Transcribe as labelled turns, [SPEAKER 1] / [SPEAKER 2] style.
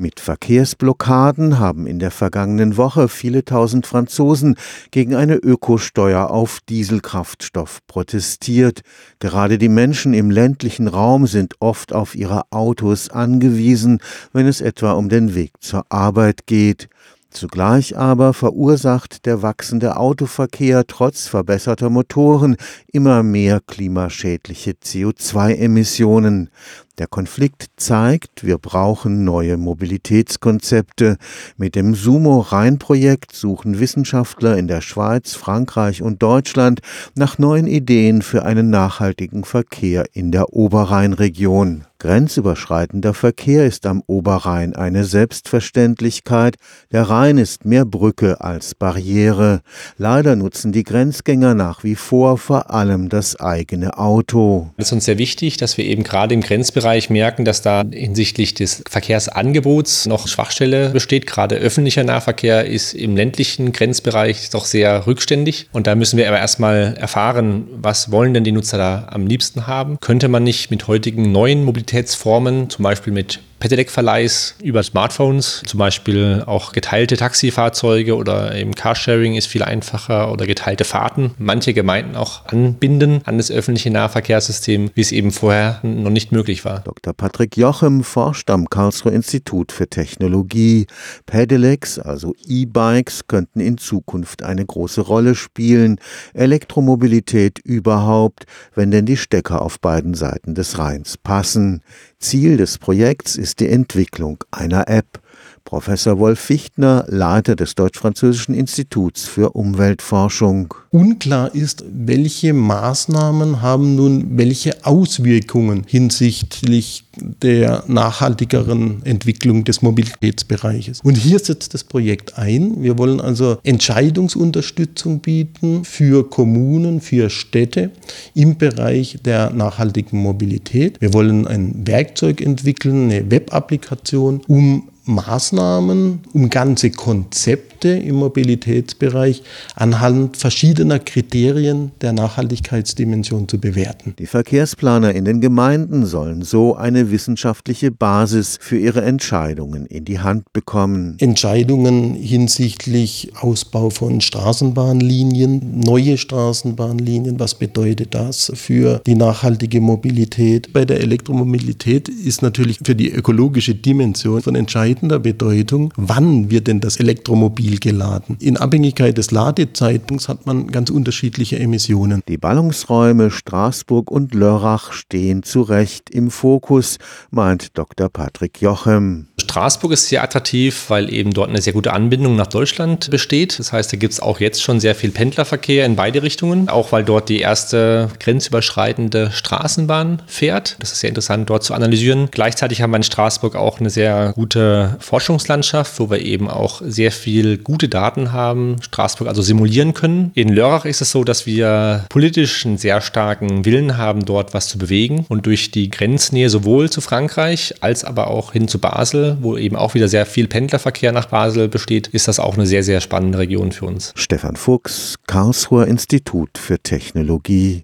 [SPEAKER 1] Mit Verkehrsblockaden haben in der vergangenen Woche viele tausend Franzosen gegen eine Ökosteuer auf Dieselkraftstoff protestiert. Gerade die Menschen im ländlichen Raum sind oft auf ihre Autos angewiesen, wenn es etwa um den Weg zur Arbeit geht. Zugleich aber verursacht der wachsende Autoverkehr trotz verbesserter Motoren immer mehr klimaschädliche CO2-Emissionen. Der Konflikt zeigt, wir brauchen neue Mobilitätskonzepte. Mit dem Sumo-Rhein-Projekt suchen Wissenschaftler in der Schweiz, Frankreich und Deutschland nach neuen Ideen für einen nachhaltigen Verkehr in der Oberrheinregion. Grenzüberschreitender Verkehr ist am Oberrhein eine Selbstverständlichkeit. Der Rhein ist mehr Brücke als Barriere. Leider nutzen die Grenzgänger nach wie vor vor allem das eigene Auto.
[SPEAKER 2] Es ist uns sehr wichtig, dass wir eben gerade im Grenzbereich Bereich merken, dass da hinsichtlich des Verkehrsangebots noch Schwachstelle besteht. Gerade öffentlicher Nahverkehr ist im ländlichen Grenzbereich doch sehr rückständig. Und da müssen wir aber erstmal erfahren, was wollen denn die Nutzer da am liebsten haben? Könnte man nicht mit heutigen neuen Mobilitätsformen, zum Beispiel mit Pedelec-Verleihs über Smartphones, zum Beispiel auch geteilte Taxifahrzeuge oder eben Carsharing ist viel einfacher oder geteilte Fahrten. Manche Gemeinden auch anbinden an das öffentliche Nahverkehrssystem, wie es eben vorher noch nicht möglich war.
[SPEAKER 1] Dr. Patrick Jochem forscht am Karlsruher Institut für Technologie. Pedelecs, also E-Bikes, könnten in Zukunft eine große Rolle spielen. Elektromobilität überhaupt, wenn denn die Stecker auf beiden Seiten des Rheins passen. Ziel des Projekts ist die Entwicklung einer App. Professor Wolf Fichtner, Leiter des Deutsch-Französischen Instituts für Umweltforschung.
[SPEAKER 3] Unklar ist, welche Maßnahmen haben nun welche Auswirkungen hinsichtlich der nachhaltigeren Entwicklung des Mobilitätsbereiches. Und hier setzt das Projekt ein. Wir wollen also Entscheidungsunterstützung bieten für Kommunen, für Städte im Bereich der nachhaltigen Mobilität. Wir wollen ein Werkzeug entwickeln, eine Web-Applikation, um Maßnahmen, um ganze Konzepte im Mobilitätsbereich anhand verschiedener Kriterien der Nachhaltigkeitsdimension zu bewerten.
[SPEAKER 1] Die Verkehrsplaner in den Gemeinden sollen so eine wissenschaftliche Basis für ihre Entscheidungen in die Hand bekommen.
[SPEAKER 3] Entscheidungen hinsichtlich Ausbau von Straßenbahnlinien, neue Straßenbahnlinien, was bedeutet das für die nachhaltige Mobilität? Bei der Elektromobilität ist natürlich für die ökologische Dimension von entscheidender entscheidender Bedeutung, wann wird denn das Elektromobil geladen. In Abhängigkeit des Ladezeitpunkts hat man ganz unterschiedliche Emissionen.
[SPEAKER 1] Die Ballungsräume Straßburg und Lörrach stehen zu Recht im Fokus, meint Dr. Patrick Jochem.
[SPEAKER 2] Straßburg ist sehr attraktiv, weil eben dort eine sehr gute Anbindung nach Deutschland besteht. Das heißt, da gibt es auch jetzt schon sehr viel Pendlerverkehr in beide Richtungen, auch weil dort die erste grenzüberschreitende Straßenbahn fährt. Das ist sehr interessant dort zu analysieren. Gleichzeitig haben wir in Straßburg auch eine sehr gute Forschungslandschaft, wo wir eben auch sehr viel gute Daten haben, Straßburg also simulieren können. In Lörrach ist es so, dass wir politisch einen sehr starken Willen haben, dort was zu bewegen und durch die Grenznähe sowohl zu Frankreich als aber auch hin zu Basel wo eben auch wieder sehr viel Pendlerverkehr nach Basel besteht, ist das auch eine sehr, sehr spannende Region für uns.
[SPEAKER 1] Stefan Fuchs, Karlsruher Institut für Technologie.